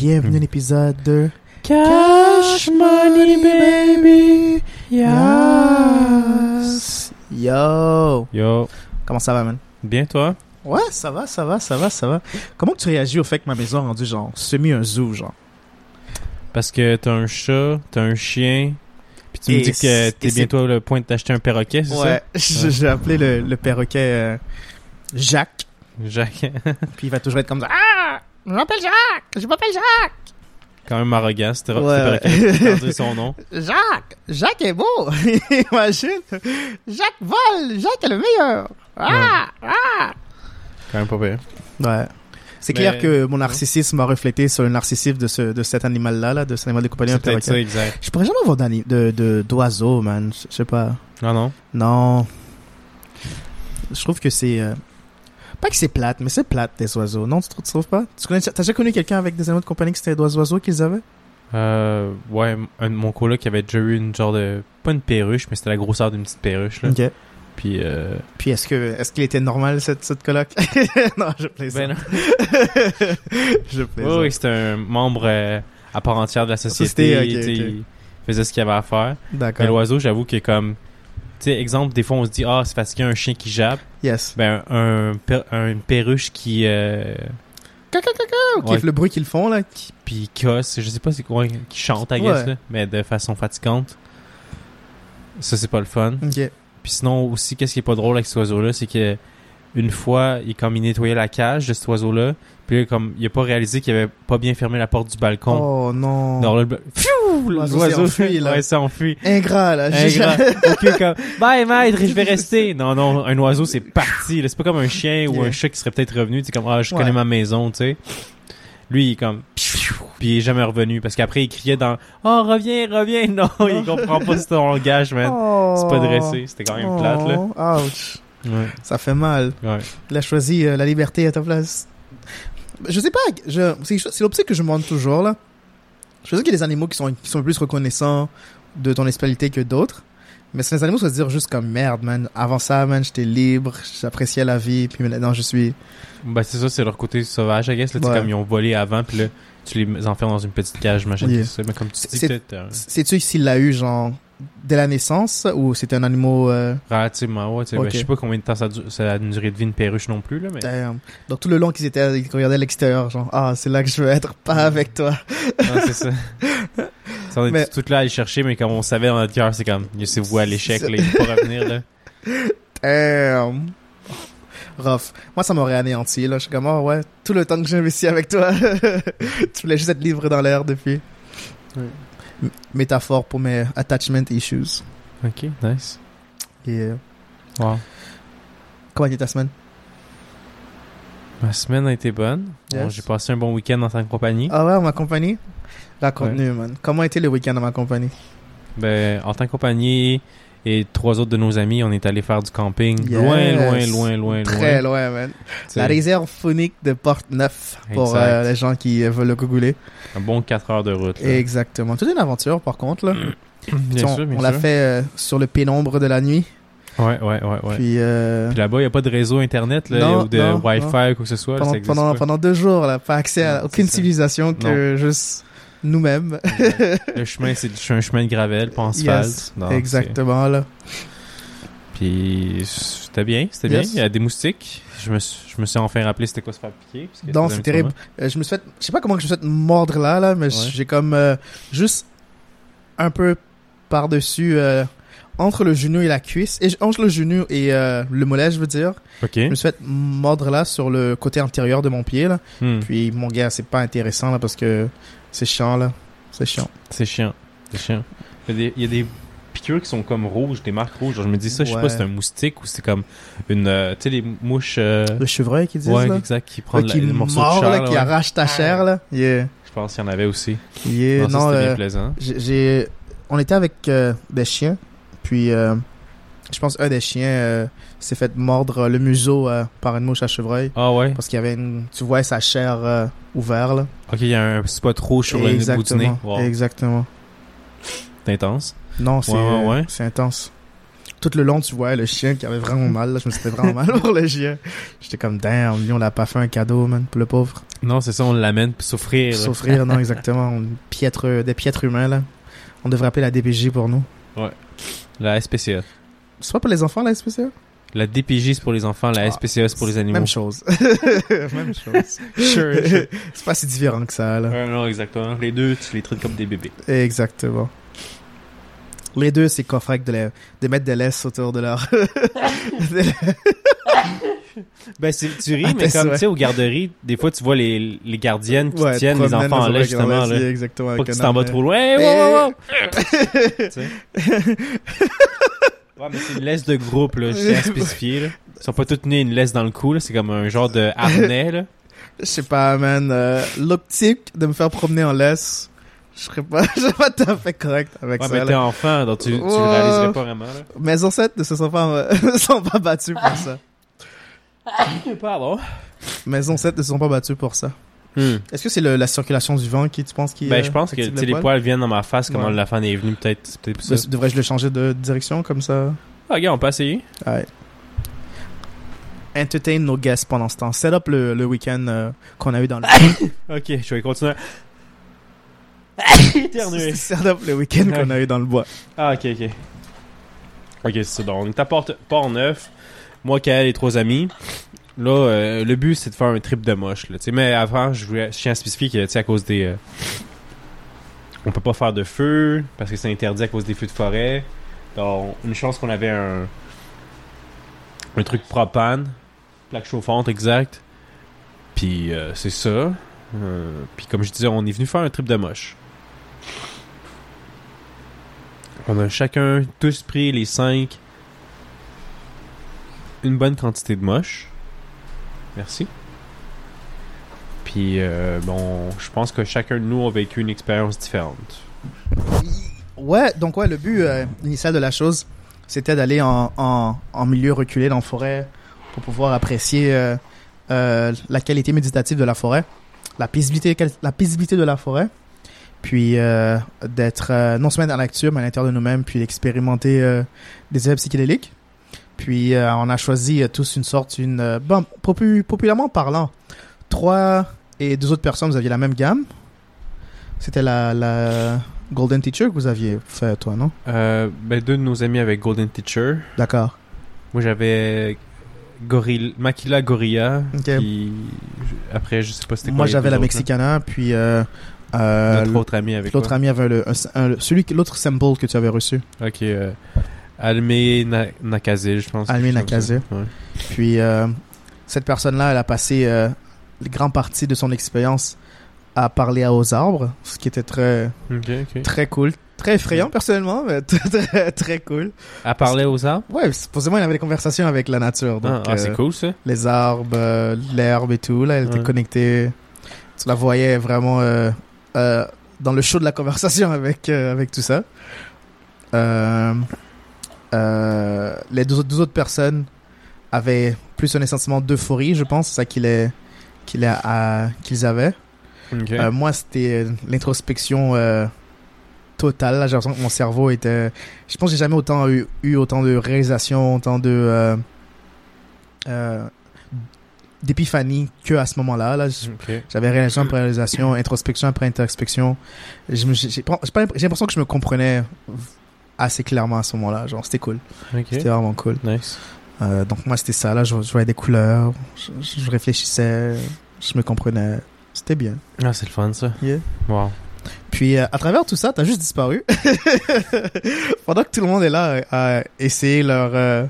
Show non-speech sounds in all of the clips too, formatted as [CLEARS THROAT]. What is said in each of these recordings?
Bienvenue à l'épisode de Cash money, baby. Yes. Yo. Yo, Comment ça va, man? bien toi? Ouais, ça va, ça va, ça va, ça va. Comment tu réagis au fait que ma maison a rendu genre semi un zoo, genre? Parce que t'as un chat, t'as un chien, puis tu Et me dis que c'est- t'es et c'est- bientôt le point de t'acheter un perroquet, c'est Ouais, je- [LAUGHS] j'ai appelé le, le perroquet euh, Jacques, ça? Jacques, puis il va toujours être comme ça. Ah! Je m'appelle Jacques! Je m'appelle Jacques! quand même arrogant, c'était Ouais, dire son nom. [LAUGHS] Jacques! Jacques est beau! [LAUGHS] Imagine! Jacques vole! Jacques est le meilleur! Ah! Ah! Quand même pas pire. Ouais. C'est Mais- clair que mon narcissisme a reflété sur le narcissisme de, ce, de cet animal-là, là, de cet animal de compagnie. un C'est ça, exact. Je pourrais jamais avoir d'ani- de de- d'oiseaux, man. Je je sais pas. Non, non? Non. Je trouve que c'est... euh, Pas que c'est plate, mais c'est plate, des oiseaux. Non, tu, trou- tu trouves pas? Tu connais... T'as déjà connu quelqu'un avec des animaux de compagnie qui c'était des oiseaux qu'ils avaient? Euh, ouais, un de mon coloc qui avait déjà eu une genre de... Pas une perruche, mais c'était la grosseur d'une petite perruche, là. Ok. Puis, euh... Puis est-ce que est-ce qu'il était normal, cette, cette coloc? [LAUGHS] non, je plaisante. Ben non. [LAUGHS] je plaisante. Oui, oui, c'était un membre euh, à part entière de la Société, société. ok. Il faisait ce qu'il avait à faire. Mais D'accord. l'oiseau, j'avoue que comme... Tu sais, exemple, des fois, on se dit, ah, c'est parce qu'il y a un chien qui jappe. Yes. Ben, un, per- un- une perruche qui... Euh, Caca, caca, qui Ouais. fait le bruit qu'ils font, là. qui- puis casse, je sais pas c'est quoi, qui chante, I guess, Ouais. là, mais de façon fatigante. Ça, c'est pas le fun. Ok. Puis sinon, aussi, qu'est-ce qui est pas drôle avec cet oiseau-là, c'est que une fois, il, comme il nettoyait la cage de cet oiseau-là, puis là, comme il a pas réalisé qu'il avait pas bien fermé la porte du balcon. Oh non. Là, le- Pfiou! L'oiseau s'est enfui, là. Ouais, s'est enfui. Ingrat, là. Ingrat. ok, comme, bye maître, je vais rester. Non, non, un oiseau, c'est parti. C'est pas comme un chien ou un chat qui serait peut-être revenu. Tu sais, comme, ah, je Ouais. connais ma maison, tu sais. Lui, il est comme, puis il est jamais revenu parce qu'après, il criait dans, oh, reviens, reviens. [LAUGHS] Non, il comprend pas ce langage, man. C'est pas dressé. C'était quand même plate, là. Oh, Ouch. Ouais, Ça fait mal. ouais. Il a choisi euh, la liberté à ta place. Je sais pas, je, c'est, c'est l'optique que je me demande toujours, là. Je sais qu'il y a des animaux qui sont, qui sont plus reconnaissants de ton espécialité que d'autres. Mais c'est les animaux qui se dire juste comme merde, man. Avant ça, man, j'étais libre, j'appréciais la vie, puis maintenant je suis. Bah, c'est ça, c'est leur côté sauvage, I guess. Là, Ouais. comme ils ont volé avant, puis là, tu les enfermes dans une petite cage, j'imagine. Yeah. ça. Mais comme tu dis, C'est- peut-être, Sais-tu s'il l'a eu, genre, dès la naissance, ou c'était un animal. euh, relativement, ouais, tu sais. Ben, je sais pas combien de temps ça, dure- ça a une durée de vie une perruche non plus, là, mais. damn. Donc tout le long qu'ils étaient, ils regardaient à l'extérieur, genre, ah, c'est là que je veux être, pas avec toi. Non, c'est ça. [LAUGHS] Ça, on est Mais- tout là à aller chercher, mais comme on savait dans notre cœur, c'est comme, c'est vous à l'échec, là, il faut pas revenir, là. [LAUGHS] Damn. Rough. Moi, ça m'aurait anéanti, là. Je suis comme, oh ouais, tout le temps que j'ai investi avec toi, [LAUGHS] tu voulais juste être libre dans l'air depuis. Ouais. Métaphore pour mes attachment issues. Ok, nice. Et, euh, Wow. comment était ta semaine? Ma semaine a été bonne. Bon. J'ai passé un bon week-end dans ta compagnie. Ah ouais, en ma compagnie? Raconte-nous, man. Comment était le week-end en ma compagnie? Ben, en tant que compagnie et trois autres de nos amis, on est allé faire du camping. Yes. Loin, loin, loin, loin, Très loin. loin, man. T'sais, La réserve phonique de Porte-Neuf pour euh, les gens qui euh, veulent le googler. Un bon 4 heures de route. là. Exactement. Toute une aventure, par contre, là. Bien on sûr, bien on l'a fait euh, sur le pénombre de la nuit. Ouais, ouais, ouais, ouais. Puis, euh, Puis là-bas, il n'y a pas de réseau Internet là, Non, ou de non, Wi-Fi non. ou quoi que ce soit. pendant, pendant, deux jours, là, pas accès à aucune civilisation que juste nous-mêmes. le chemin, c'est un chemin de gravel, pas en. Yes, exactement, là. Puis c'était bien, c'était Yes. bien. Il y a des moustiques. Je me, suis- je me suis enfin rappelé c'était quoi se faire piquer. parce que Non, c'est terrible. Euh, je me suis fait, je sais pas comment je me suis fait mordre là, là, mais Ouais. j'ai comme euh, juste un peu par-dessus, euh, entre le genou et la cuisse, et entre le genou et le mollet, je veux dire. moment. Je me suis fait mordre là sur le côté antérieur de mon pied, là. Hmm. Puis, mon gars, c'est pas intéressant, là, parce que c'est chiant, là. C'est chiant. C'est chiant. C'est chiant. Il y, a des, il y a des piqûres qui sont comme rouges, des marques rouges. Genre, je me dis ça, je sais Ouais. pas si c'est un moustique ou c'est comme une. euh, tu sais, les mouches. euh, Le chevreuil qui disent, ouais, là? exact, qui prend qui le morceau mord, de chair. là, qui ouais. arrache ta chair, là. Yeah. Je pense qu'il y en avait aussi. Yeah. non, Non, c'était euh, bien plaisant. j'ai, on était avec euh, des chiens, puis je pense un des chiens euh, s'est fait mordre le museau euh, par une mouche à chevreuil Ah ouais? parce qu'il y avait une, tu vois sa chair euh, ouverte là. Ok, il y a un spot rouge sur le bout du nez. Exactement. Wow. Exactement. C'est intense. Non, c'est Ouais, ouais, ouais. c'est intense. tout le long, tu vois le chien qui avait vraiment mal. là. Je me sentais vraiment mal pour le chien. J'étais comme, damn, lui, on l'a pas fait un cadeau, man, pour le pauvre. Non, c'est ça, on l'amène pour souffrir. Souffrir, non, [LAUGHS] exactement. On piètre, des piètres humains, là. On devrait appeler la DPJ pour nous. La SPCA. C'est pas pour les enfants, la SPCA? La DPJ, c'est pour les enfants, la Ah, SPCA, c'est pour les animaux. Même chose. [LAUGHS] Même chose. Sure, [LAUGHS] sure. C'est pas si différent que ça, là. Non, exactement. Les deux, tu les traites comme des bébés. Exactement. Les deux, c'est correct de, les- de mettre des laisses autour de leur... [LAUGHS] Ben, tu ris, Ah, mais comme, tu sais, aux garderies, des fois, tu vois les, les gardiennes qui Ouais, tiennent les enfants en laisse, justement, là. Exactement. Pas que tu t'en vas trop loin. Hey, wow, wow, wow. Ouais, mais c'est une laisse de groupe, là, je tiens à spécifier, là. Ils sont pas tous tenus une laisse dans le cou, là. C'est comme un genre de harnais, là. Je sais pas, man. euh, L'optique de me faire promener en laisse, je serais pas, [LAUGHS] je serais pas tout à fait correct avec Ouais, ça. mais t'es enfant, donc tu, tu le Ouais. réaliserais pas vraiment, là. Mes ancêtres ne se sont pas, [LAUGHS] ne sont pas battus pour ça. Pardon. Mes ancêtres ne se sont pas battus pour ça. Hmm. Est-ce que c'est le- la circulation du vent qui, tu penses, qui Ben, euh, je pense que, sais, les poils? poils viennent dans ma face, comme Ouais. la fan est venue, peut-être, ça. De- Devrais-je le changer de direction comme ça? Ah, regarde, on peut essayer. Ouais. Entertain nos guests pendant ce temps. Set up le, le week-end euh, qu'on a eu dans le. [COUGHS] Ok, je vais continuer. [COUGHS] [LAUGHS] Set up le week-end qu'on a eu dans le bois. Ah, ok, ok. Ok, c'est ça. Donc, à Port- Port-Neuf. Moi, Kael et trois amis. Là, euh, le but, c'est de faire un trip de moche. Mais avant, je voulais, tiens à spécifier que, à cause des... euh, on peut pas faire de feu, parce que c'est interdit à cause des feux de forêt. Donc, une chance qu'on avait un... Un truc propane. Plaque chauffante, exact. Puis, euh, c'est ça. Puis, comme je disais, on est venu faire un trip de moche. On a chacun tous pris les cinq une bonne quantité de moche. Merci. Puis euh, bon, je pense que chacun de nous a vécu une expérience différente. Ouais, donc ouais, le but euh, initial de la chose, c'était d'aller en, milieu reculé dans la forêt pour pouvoir apprécier euh, la qualité méditative de la forêt, la paisibilité, de la forêt, puis d'être non seulement dans la nature, mais à l'intérieur de nous-mêmes, puis d'expérimenter des effets psychédéliques. Puis euh, on a choisi euh, tous une sorte, une euh, bon, popu- populairement parlant, trois et deux autres personnes, vous aviez la même gamme. C'était la, la Golden Teacher que vous aviez fait, toi, non? Euh, ben, deux de nos amis avec Golden Teacher. D'accord. Moi, j'avais Gorilla, Makila Gorilla. Ok. Qui... Après, je sais pas c'était quoi. Moi, j'avais la autres, Mexicana, puis euh, euh, Notre autre ami avec l'autre ami avait le, un- un- celui, l'autre sample que tu avais reçu. Ok. Almé Na- Nakaze, je pense. Almé. Ouais. Puis euh, cette personne-là, elle a passé euh, une grande partie de son expérience à parler aux arbres, ce qui était très, très cool. Très effrayant, personnellement, mais [LAUGHS] très, cool. À parler aux arbres? Ouais, supposément, il avait des conversations avec la nature. Donc, ah, ah, c'est euh, cool ça. les arbres, l'herbe et tout. Là, elle était connectée. Tu la voyais vraiment dans le show de la conversation avec, avec tout ça. Euh, euh, les deux, autres- deux autres personnes avaient plus un sentiment d'euphorie, je pense. C'est ça qu'il est, qu'ils avaient. Euh, moi, c'était l'introspection euh, totale. Là, j'ai l'impression que mon cerveau était. Je pense que j'ai jamais autant eu, eu autant de réalisation, autant de euh, d'épiphanie que à ce moment-là. Là, J- Ok. j'avais réalisation après réalisation, introspection après introspection. J'ai l'impression que je me comprenais assez clairement à ce moment-là. Genre, c'était cool. C'était vraiment cool. Nice. Euh, donc moi, c'était ça. Là, je, je voyais des couleurs, je, je réfléchissais, je me comprenais. C'était bien. Ah, c'est le fun ça. Yeah. Wow. Puis euh, à travers tout ça, t'as juste disparu. [LAUGHS] Pendant que tout le monde est là à essayer leur euh,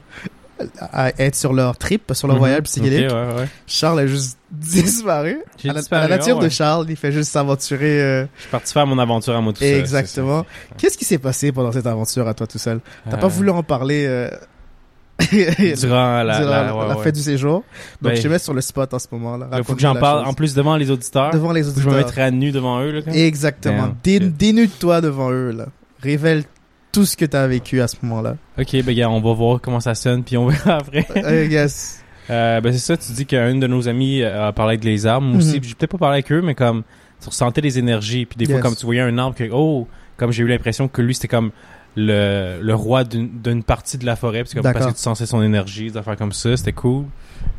à être sur leur trip, sur leur Mhm. voyage psychédélique, Ok, ouais, ouais. Charles a juste [LAUGHS] disparu. À la, disparu, à la nature ouais. de Charles, il fait juste s'aventurer. euh, Je suis parti faire mon aventure à moi tout seul. Exactement. Qu'est-ce qui s'est passé pendant cette aventure à toi tout seul? T'as pas Euh, voulu en parler euh, [LAUGHS] durant la, durant la, la, ouais, la ouais. fête du séjour. Donc Ben, je te mets sur le spot en ce moment-là. Il faut que j'en parle chose. en plus devant les auditeurs. devant les je auditeurs. me mettrais à nu devant eux là. quand. Exactement. Dénude-toi devant eux là. Révèle tout ce que t'as vécu à ce moment-là. Ok, ben gars, on va voir comment ça sonne puis on [LAUGHS] verra après. Euh, yes. Euh, ben c'est ça, tu dis qu'un de nos amis euh, a parlé avec les arbres. Moi aussi, Mhm. j'ai peut-être pas parlé avec eux, mais comme tu ressentais les énergies. Puis des fois, comme tu voyais un arbre que oh, comme j'ai eu l'impression que lui c'était comme le, le roi d'une partie de la forêt, parce que, parce que tu sentais son énergie, des affaires comme ça, c'était cool.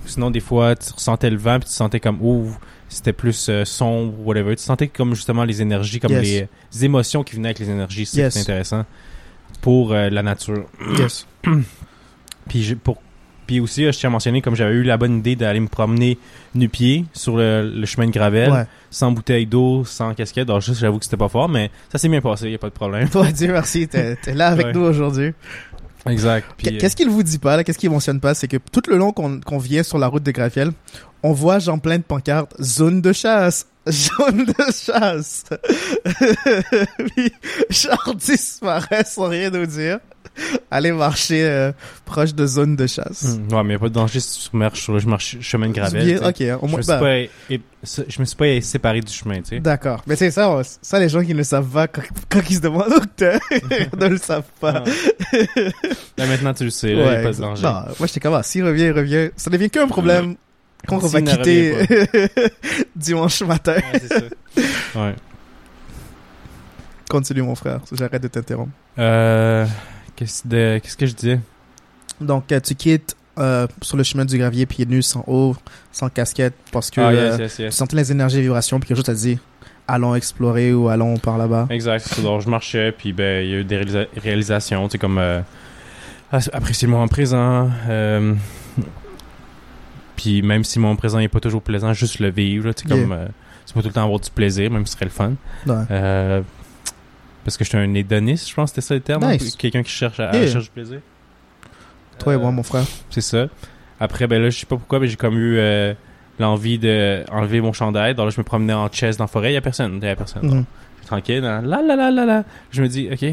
Sinon, des fois, tu ressentais le vent, puis tu sentais comme, ouh, c'était plus euh, sombre, whatever. Tu sentais comme justement les énergies, comme Yes. les, les émotions qui venaient avec les énergies, c'est Yes. intéressant pour euh, la nature. Yes. [CLEARS THROAT] Puis pour puis aussi, euh, je tiens à mentionner comme j'avais eu la bonne idée d'aller me promener nu-pied sur le, le chemin de gravel, Ouais. sans bouteille d'eau, sans casquette. Alors juste, j'avoue que c'était pas fort, mais ça s'est bien passé, y a pas de problème. [LAUGHS] Toi, Dieu merci, t'es là avec Ouais. nous aujourd'hui. Exact. Qu- Qu'est-ce qu'il vous dit pas, là? Qu'est-ce qu'il mentionne pas? C'est que tout le long qu'on qu'on vient sur la route de Grafiel, on voit genre plein de pancartes, zone de chasse, [LAUGHS] zone de chasse. [LAUGHS] Puis, genre disparaît sans rien nous dire. [LAUGHS] Aller marcher euh, proche de zone de chasse. hmm, ouais, mais y a pas de danger si tu marches sur le marche- chemin de gravel. Ok, hein, au Je moins, me, suis bah, pas, é- je me suis pas séparé du chemin, tu sais. D'accord. Mais c'est ça, ça, les gens qui ne savent pas, quand, quand ils se demandent ils ne le savent pas. Là, maintenant, tu le sais, là, y a pas de danger. Non, moi, j'étais comme, ah, s'il revient, il revient. Ça devient qu'un problème quand on va quitter [LAUGHS] dimanche matin. Ouais, c'est ça. Ouais. Continue, mon frère. J'arrête de t'interrompre. Euh, qu'est-ce, de- que je disais? Donc, euh, tu quittes euh, sur le chemin du gravier, pieds nus, sans eau, sans casquette, parce que ah, euh, yes, yes, tu sentais les énergies et vibrations, puis quelque chose t'a dit, allons explorer ou allons par là-bas. Exact. Donc, je marchais, puis ben, il y a eu des réalisa- réalisations, tu sais, comme euh, apprécier le moment présent. euh, puis même si moment présent n'est pas toujours plaisant, juste le vivre, tu sais, Yeah. comme... c'est pas tout le temps avoir du plaisir, même si ce serait le fun. Ouais. Euh, parce que j'étais un hédoniste, je pense que c'était ça le terme. Nice. hein, Quelqu'un qui cherche à, Yeah. cherche du plaisir. Toi et Euh, moi, mon frère. C'est ça. Après, ben là, je sais pas pourquoi, mais j'ai comme eu euh, l'envie de enlever mon chandail. Donc là, je me promenais en chest dans la forêt. Il y a personne. Il y a personne. Mhm. Tranquille. hein. Là, là, là, là, là. Je me dis, OK.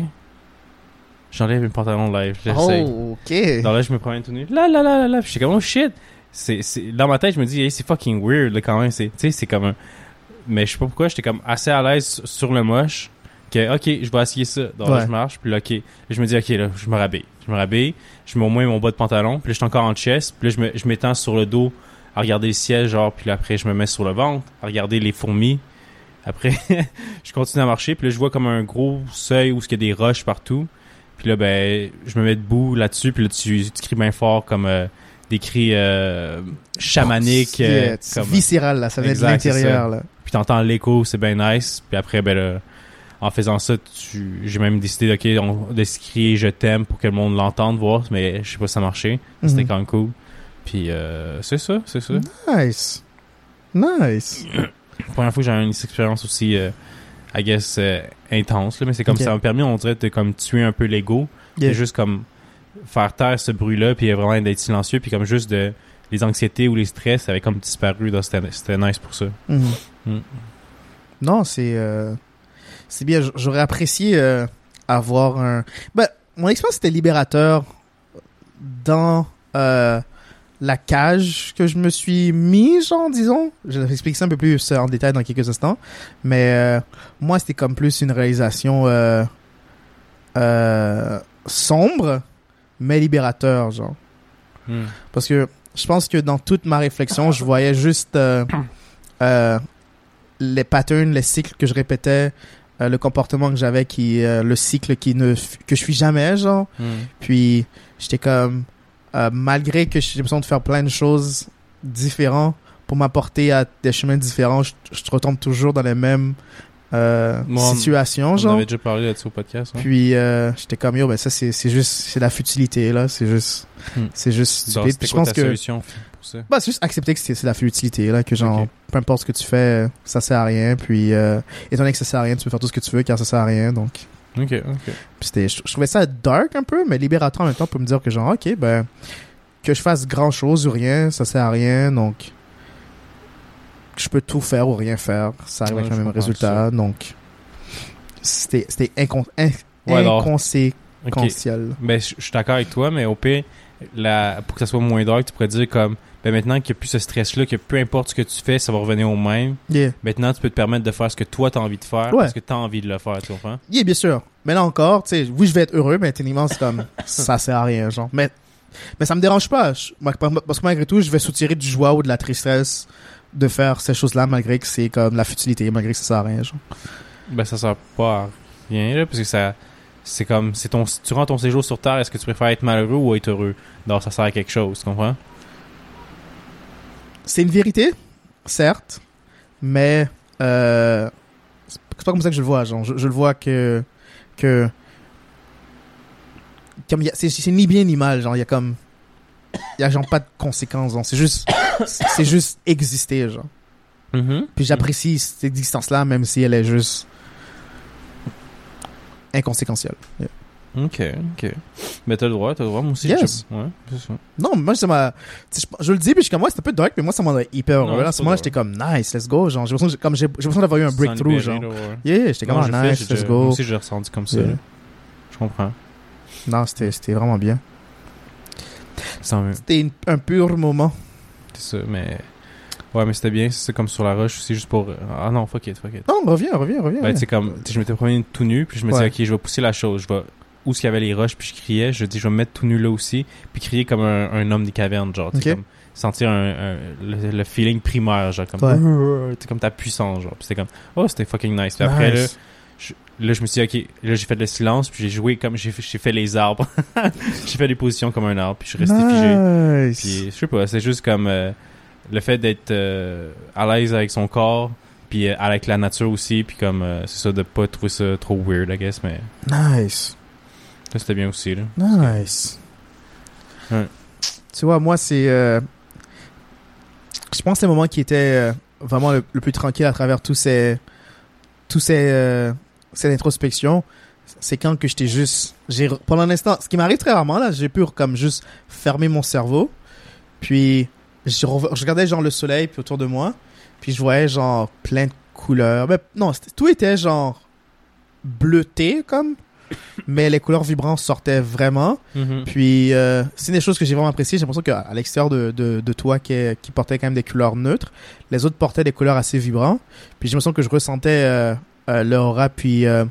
J'enlève mes pantalons live. Oh, ok. Donc là, je me promène tout nu. Là, là, là, là, là. Puis j'étais comme, oh shit. C'est. Dans ma tête, je me dis, hey, c'est fucking weird, là, quand même. Tu sais, c'est comme un... Mais je sais pas pourquoi, j'étais comme assez à l'aise sur le moche. Que, ok, je vais essayer ça. Donc là, Ouais. je marche. Puis là, ok. Je me dis, ok, là, je me rabais. Je me rabais. Je mets au moins mon bas de pantalon. Puis là, je suis encore en chest. Puis là, je, m'étends sur le dos à regarder le ciel, genre. Puis là, après, je me mets sur le ventre à regarder les fourmis. Après, [LAUGHS] je continue à marcher. Puis là, je vois comme un gros seuil où il y a des roches partout. Puis là, ben, je me mets debout là-dessus. Puis là, tu, tu cries bien fort comme euh, des cris euh, chamaniques. euh, comme- viscéral, là. Ça vient de l'intérieur, là. puis t'entends l'écho, c'est bien nice. Puis après, ben là, en faisant ça, tu... j'ai même décidé ok, on- de crier je t'aime pour que le monde l'entende, voir, mais je sais pas si ça marchait. C'était Mhm. quand même cool. Puis euh, c'est ça, c'est ça. Nice. Nice. [CLEARS THROAT] Première fois que j'ai eu une expérience aussi, euh, I guess, euh, intense, là, mais c'est comme Ok. ça m'a permis, on dirait, de comme tuer un peu l'ego. Yeah. Juste comme faire taire ce bruit-là, puis vraiment d'être silencieux, puis comme juste de les anxiétés ou les stress avaient comme disparu. donc C'était c'était nice pour ça. Mhm. Mm. Non, c'est euh, c'est bien. J'aurais apprécié euh, avoir un. Ben, mon expérience était libérateur dans euh, la cage que je me suis mis, genre, disons. Je vais expliquer ça un peu plus euh, en détail dans quelques instants. Mais euh, moi, c'était comme plus une réalisation sombre, mais libérateur, genre. Mm. Parce que je pense que dans toute ma réflexion, je voyais juste les patterns, les cycles que je répétais, euh, le comportement que j'avais, qui euh, le cycle qui ne que je suis jamais, genre. Mm. Puis j'étais comme euh, malgré que j'ai besoin de faire plein de choses différentes pour m'apporter à des chemins différents, je, je retombe toujours dans les mêmes Moi, on- situations, On genre. avait déjà parlé là-dessus au podcast. hein. Puis j'étais comme yo, ben ça c'est juste c'est la futilité là, c'est juste Hmm. c'est juste stupide. Puis je pense que solution ça? bah, c'est juste accepter que c'est la futilité, là, que genre, peu importe ce que tu fais, ça sert à rien, puis euh, étant donné que ça sert à rien, tu peux faire tout ce que tu veux car ça sert à rien, donc. Ok, ok. Puis je, je trouvais ça dark un peu, mais libérateur en même temps pour me dire que genre, ok, ben, que je fasse grand chose ou rien, ça sert à rien, donc. Je peux tout faire ou rien faire, ça arrive Ouais, avec le même résultat, donc. C'était, incon, in- Ouais, inconséquentiel. Ben, je je suis d'accord avec toi, mais au pire, la, pour que ça soit moins dark, tu pourrais dire comme, ben maintenant qu'il n'y a plus ce stress-là, que peu importe ce que tu fais, ça va revenir au même. Yeah. Maintenant, tu peux te permettre de faire ce que toi t'as envie de faire, Ouais. parce que t'as envie de le faire, tu comprends? Yeah, bien sûr. Mais là encore, tu sais, oui, je vais être heureux, mais techniquement, c'est comme, [LAUGHS] ça sert à rien, genre. Mais, mais ça me dérange pas. Je- moi, parce que malgré tout, je vais soutirer du joie ou de la tristesse de faire ces choses-là, malgré que c'est comme la futilité, malgré que ça sert à rien, genre. Ben, ça sert pas à rien, là, parce que ça, c'est comme, c'est ton, tu rends ton séjour sur Terre, est-ce que tu préfères être malheureux ou être heureux? Donc, ça sert à quelque chose, tu comprends? C'est une vérité, certes, mais euh, c'est pas comme ça que je le vois. Genre, je, je le vois que que comme c'est ni bien ni mal. Genre, il y a comme il y a genre pas de conséquences. C'est juste c'est juste exister. Genre. Mhm. Puis j'apprécie cette existence-là, même si elle est juste inconséquentielle. Yeah. Ok, ok. Mais t'as le droit, t'as le droit, moi aussi. Yes. je- Ouais, c'est ça. Non, moi, ça m'a. Je, je le dis, puis je suis comme, ouais, c'était un peu dark, mais moi, ça m'a hyper heureux. À c'est ce moment-là, j'étais comme, nice, let's go. Genre, j'ai l'impression d'avoir eu un breakthrough, genre. là, ouais. Yeah, j'étais comme, ah, nice, j'ai let's go. Moi aussi, j'ai ressenti comme ça. Yeah. Je comprends. Non, c'était vraiment bien. C'est C'était un pur moment. c'est ça, mais. Ouais, mais c'était bien, c'est comme sur la roche aussi, juste pour. Ah non, fuck it, fuck it. Non, reviens, reviens, reviens. Ben, tu sais, comme, je m'étais promené tout nu, puis je me Ouais. disais, ok, je vais pousser la chose, je vais. Où qu'il y avait les roches, puis je criais, je dis, je vais me mettre tout nu là aussi, puis crier comme un, un homme des cavernes, genre, tu sais, Ok. comme, sentir un, un- le, le feeling primaire, genre, comme, Ouais. sais, comme ta puissance, genre, puis c'était comme, oh, c'était fucking nice. Puis après, là, je, là, je me suis dit, ok, là, j'ai fait le silence, puis j'ai joué comme, j'ai fait, les arbres. [LAUGHS] j'ai fait des positions comme un arbre, puis je suis resté figé. Nice. Puis, je sais pas, c'est juste comme euh, le fait d'être euh, à l'aise avec son corps, puis euh, avec la nature aussi, puis comme, euh, c'est ça, de pas trouver ça trop weird, I guess, mais Nice. Ça, c'était bien aussi, là. Nice. Ouais. Tu vois, moi, c'est. euh, je pense que c'est le moment qui était euh, vraiment le, le plus tranquille à travers tous ces. Tous ces. euh, cette introspection. C'est quand que j'étais juste. j'ai Pendant l'instant, ce qui m'arrive très rarement, là, j'ai pu comme juste fermer mon cerveau. Puis, je, rev- je regardais genre le soleil puis autour de moi. Puis, je voyais genre plein de couleurs. Mais non, c'était- tout était genre bleuté comme. Mais les couleurs vibrantes sortaient vraiment. Puis, euh, c'est des choses que j'ai vraiment appréciées. J'ai l'impression qu'à à l'extérieur de, de, de toi, qui, est- qui portait quand même des couleurs neutres, les autres portaient des couleurs assez vibrantes. Puis, j'ai l'impression que je ressentais euh, euh, leur aura. Puis, euh,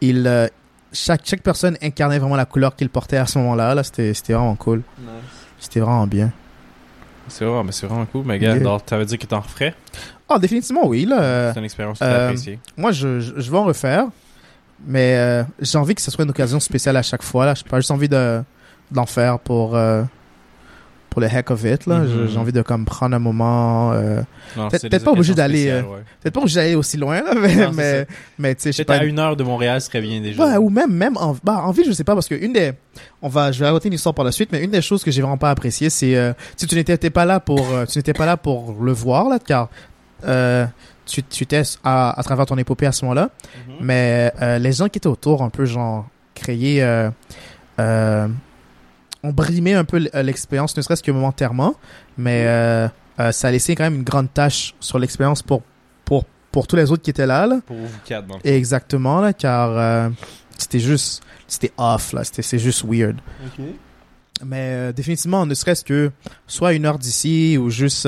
il, euh, chaque, chaque personne incarnait vraiment la couleur qu'il portait à ce moment-là. Là, c'était c'était vraiment cool. C'était vraiment bien. C'est vrai, mais c'est vraiment cool. Mais gars, Yeah. veut dire que t'en referais? Ah, définitivement, oui. Là, c'est une expérience que euh, appréciée. moi, je, je, je vais en refaire. Mais euh, j'ai envie que ce soit une occasion spéciale à chaque fois. Là. J'ai pas juste envie de, d'en faire pour, euh, pour le heck of it. Là. J'ai- J'ai envie de comme, prendre un moment. euh, peut-être- pas obligé d'aller, ouais. Peut-être pas obligé d'aller aussi loin, là, mais, Non, mais, tu sais, je pas. à une heure de Montréal serait bien déjà. Ouais, ou même, même en, bah, en ville, je sais pas, parce que une des, on va, je vais raconter une histoire par la suite, mais une des choses que j'ai vraiment pas apprécié, c'est, euh, tu n'étais pas là pour, tu n'étais pas là pour le voir, là, car, tu, tu étais à, à travers ton épopée à ce moment-là, Mhm. mais euh, les gens qui étaient autour, un peu genre créés, euh, euh, ont brimé un peu l'expérience, ne serait-ce que momentairement, mais euh, ça a laissé quand même une grande tâche sur l'expérience pour, pour, pour tous les autres qui étaient là. là. Pour vous quatre, dans le. Exactement, là, car c'était juste, c'était off, là, c'était c'est juste weird. Mais définitivement, ne serait-ce que soit une heure d'ici ou juste,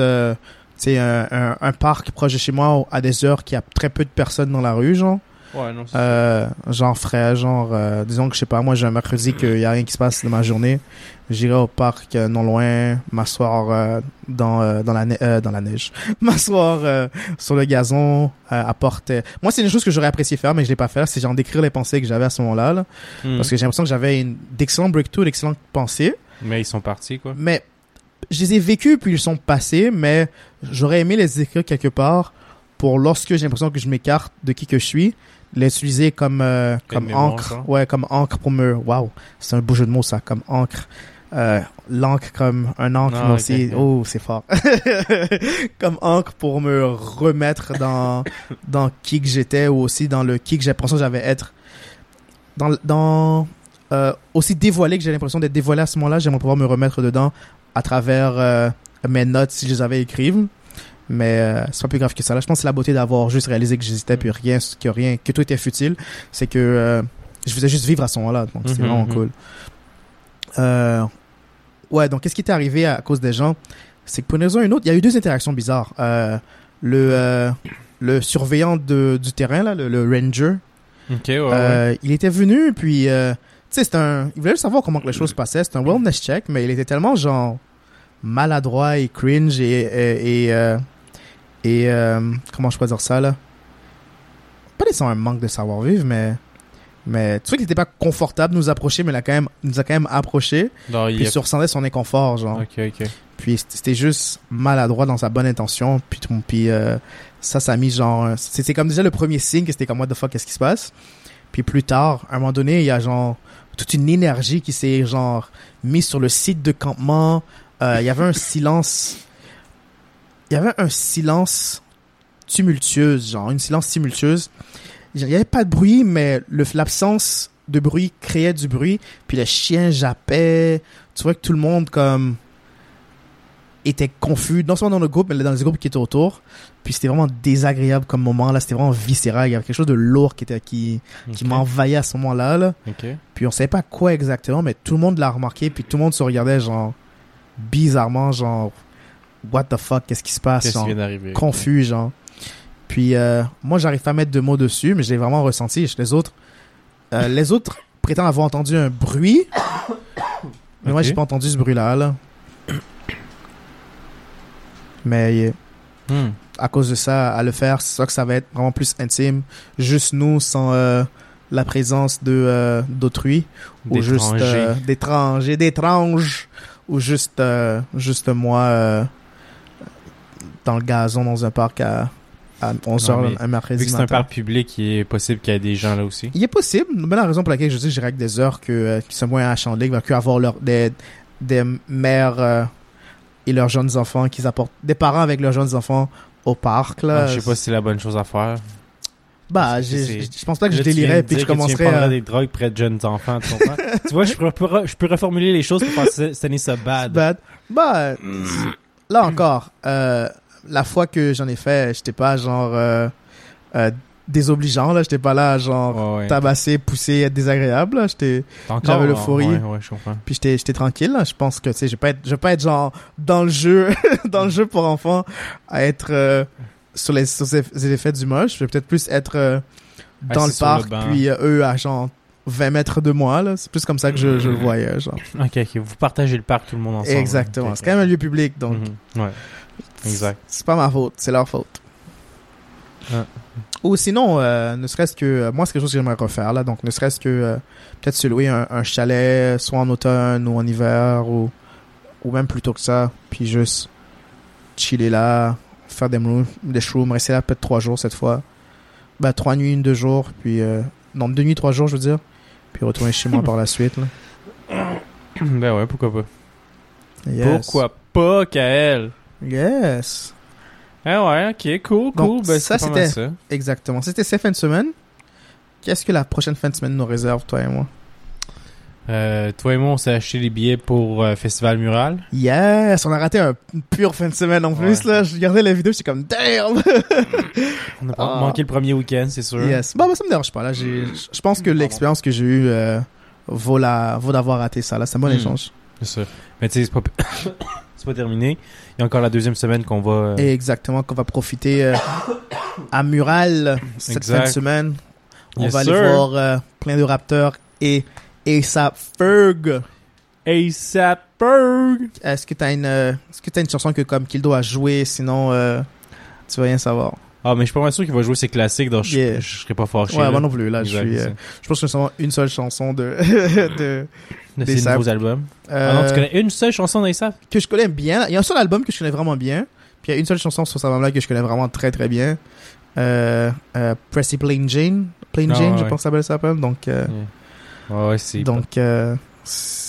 sais, un, un, un parc proche de chez moi à des heures qui a très peu de personnes dans la rue, genre. Ouais, non, Euh, j'en ferais, genre, euh, disons que je sais pas, moi j'ai un mercredi qu'il y a rien qui se passe de ma journée, j'irai au parc euh, non loin, m'asseoir euh, dans euh, dans la ne- euh, dans la neige, [LAUGHS] m'asseoir euh, sur le gazon, euh, à porte. Moi c'est une chose que j'aurais apprécié faire, mais je l'ai pas fait. C'est genre d'écrire les pensées que j'avais à ce moment-là, là. Hmm. parce que j'ai l'impression que j'avais une d'excellents breakthroughs, d'excellentes pensées, Mais ils sont partis, quoi. mais je les ai vécus puis ils sont passés, mais j'aurais aimé les écrire quelque part pour lorsque j'ai l'impression que je m'écarte de qui que je suis, les utiliser comme euh, Comme encre, ouais, comme encre pour me, waouh, c'est un beau jeu de mots ça, comme encre. Euh, l'encre comme un encre Ah, mais ok, aussi. Ok. oh c'est fort. [LAUGHS] Comme encre pour me remettre dans dans qui que j'étais ou aussi dans le qui que j'ai l'impression que j'avais être. Dans dans euh, aussi dévoilé que j'ai l'impression d'être dévoilé à ce moment-là j'aimerais pouvoir me remettre dedans à travers euh, mes notes si je les avais écrites. Mais euh, c'est pas plus grave que ça. Là je pense que c'est la beauté d'avoir juste réalisé que j'hésitais puis rien que rien que tout était futile. C'est que euh, je faisais juste vivre à ce moment-là. Donc c'était Mhm, vraiment mhm. cool. Euh, ouais donc qu'est-ce qui est arrivé à, cause des gens? C'est que pour une raison ou une autre il y a eu deux interactions bizarres. Le le surveillant de, du terrain là le, le ranger Ok, ouais, ouais. il était venu, puis, sais, c'est un, il voulait juste savoir comment que les choses passaient. C'est un wellness check, mais il était tellement, genre, maladroit et cringe et, et, et, euh, et, euh, comment je peux dire ça, là? Pas nécessairement un manque de savoir-vivre, mais Mais tu vois qu'il était pas confortable de nous approcher, mais il a quand même, il nous a quand même approché. Non, il Puis a- tu ressentais son inconfort, genre. Ok, ok. Puis c'était juste maladroit dans sa bonne intention. Puis, puis euh, ça, ça a mis genre... c'est comme déjà le premier signe que c'était comme, what the fuck, qu'est-ce qui se passe? Puis plus tard, à un moment donné, il y a genre toute une énergie qui s'est genre mise sur le site de campement. Euh, il y avait un silence... Il y avait un silence tumultueuse, genre une silence tumultueuse. Il n'y avait pas de bruit, mais l'absence de bruit créait du bruit. Puis le chien jappait. Tu vois que tout le monde comme était confus, non seulement dans le groupe, mais dans les groupes qui étaient autour. Puis c'était vraiment désagréable comme moment. Là, c'était vraiment viscéral. Il y avait quelque chose de lourd qui était qui, qui m'envahissait à ce moment-là. Là. Puis on savait pas quoi exactement, mais tout le monde l'a remarqué. Puis tout le monde se regardait genre bizarrement, genre what the fuck, qu'est-ce qui se passe, qui genre, vient d'arriver? confus, genre. Puis euh, moi, j'arrive pas à mettre de mots dessus, mais j'ai vraiment ressenti. Les autres, euh, les autres prétendent avoir entendu un bruit, [COUGHS] mais moi Ok. j'ai pas entendu ce bruit-là. Là. Mais Hmm. à cause de ça, à le faire, c'est sûr que ça va être vraiment plus intime, juste nous sans euh, la présence de euh, d'autrui. Ou juste euh, d'étrangers, d'étranges. Ou juste juste moi dans le gazon dans un parc à, à 11h Non, mais un mercredi Vu que c'est un parc public, il est possible qu'il y ait des gens là aussi. Il est possible, mais la raison pour laquelle je dis que j'irai avec des heures que, qui sont moins achandées, que avoir leur, des, des mères et leurs jeunes enfants, qu'ils apportent des parents avec leurs jeunes enfants au parc. Là. Ah, je sais pas si c'est la bonne chose à faire. Bah, je pense pas que je délirais puis je commencerais à... des drogues près de jeunes enfants, tu comprends? [LAUGHS] tu vois, je peux, peux- je peux reformuler les choses pour faire sonner ça bad. Bad. Bah, là encore, euh, la fois que j'en ai fait, j'étais pas genre euh, euh, désobligeant, là. J'étais pas là, genre, Ouais, ouais. tabasser, pousser, être désagréable, là. J'étais... J'avais l'euphorie. Ouais, comprends. Puis j'étais, j'étais tranquille, là. Je pense que, tu sais, je vais pas être, je vais pas être genre dans le jeu, [LAUGHS] dans le jeu pour enfants, à être euh, sur, les, sur les effets du moche. Je vais peut-être plus être euh, dans Assis le le parc, banc. puis euh, eux à genre 20 mètres de moi, là. C'est plus comme ça que je, je le voyais, genre. [LAUGHS] Ok, ok. Vous partagez le parc tout le monde ensemble. Exactement. C'est quand même un lieu public, donc Mhm. Ouais. Exact. c'est pas ma faute, c'est leur faute. Ah. Ou sinon, euh, ne serait-ce que euh, moi, c'est quelque chose que j'aimerais refaire là, donc ne serait-ce que euh, peut-être se louer un, un chalet, soit en automne ou en hiver, ou, ou même plus tôt que ça, puis juste chiller là, faire des, des shrooms, rester là peut-être trois jours cette fois. Bah, trois nuits, une, deux jours, puis euh, non, deux nuits, trois jours, je veux dire, puis retourner chez moi [LAUGHS] par la suite. Là. ben ouais, pourquoi pas. Yes. Pourquoi pas, Kael? Yes. Ah ouais, ok, cool, cool. Donc, ben, ça, c'était- ça. Exactement. C'était cette fin de semaine. Qu'est-ce que la prochaine fin de semaine nous réserve, toi et moi? Euh, toi et moi, on s'est acheté des billets pour euh, Festival Mural. Yes! On a raté un, pure fin de semaine en plus, Ouais. là. Je regardais la vidéo, j'étais comme, damn! On a pas Ah. manqué le premier week-end, c'est sûr. yes. Bon, bah, ça me dérange pas, là. Je pense que l'expérience que j'ai eue, euh, vaut la, vaut d'avoir raté ça, là. C'est un bon Hmm. échange. C'est sûr. Mais tu sais, c'est pas... c'est pas terminé. Il y a encore la deuxième semaine qu'on va... euh, exactement, qu'on va profiter, euh, [COUGHS] à Mural, cette Exact. fin de semaine. On Yes, va aller voir, euh, plein de Raptors et, sa Ferg. ASAP Berg! Est-ce que t'as une, est-ce que t'as une chanson que comme qu'il doit jouer, sinon tu vas rien savoir. Ah, mais je suis pas mal sûr qu'il va jouer ses classiques, donc je- Yeah. je, serais pas fâché. Ouais, là. moi non plus. Là, je suis, euh, je pense que c'est seulement une seule chanson de, [LAUGHS] de De des ses nouveaux albums. euh, Ah non, tu connais une seule chanson d'ASAP? que je connais bien. Il y a un seul album que je connais vraiment bien. Puis il y a une seule chanson sur cet album-là que je connais vraiment très très bien. Euh, euh, Pressy Plain Jane, Plain Ah, Jane, je ouais. pense que ça s'appelle. Donc, euh, Ouais, c'est... donc euh,